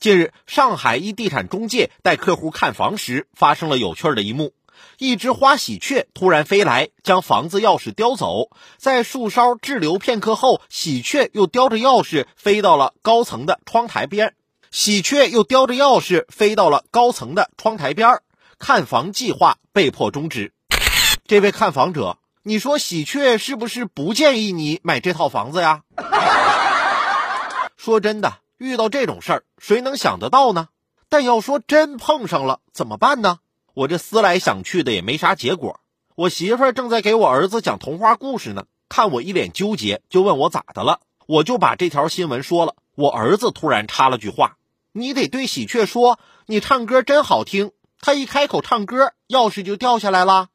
近日，上海一地产中介带客户看房时，发生了有趣的一幕：一只花喜鹊突然飞来，将房子钥匙叼走。在树梢滞留片刻后，喜鹊又叼着钥匙飞到了高层的窗台边。喜鹊又叼着钥匙飞到了高层的窗台边，看房计划被迫终止。这位看房者，你说喜鹊是不是不建议你买这套房子呀？说真的。遇到这种事儿，谁能想得到呢？但要说真碰上了怎么办呢？我这思来想去的也没啥结果。我媳妇儿正在给我儿子讲童话故事呢，看我一脸纠结，就问我咋的了。我就把这条新闻说了。我儿子突然插了句话：“你得对喜鹊说，你唱歌真好听。”他一开口唱歌，钥匙就掉下来了。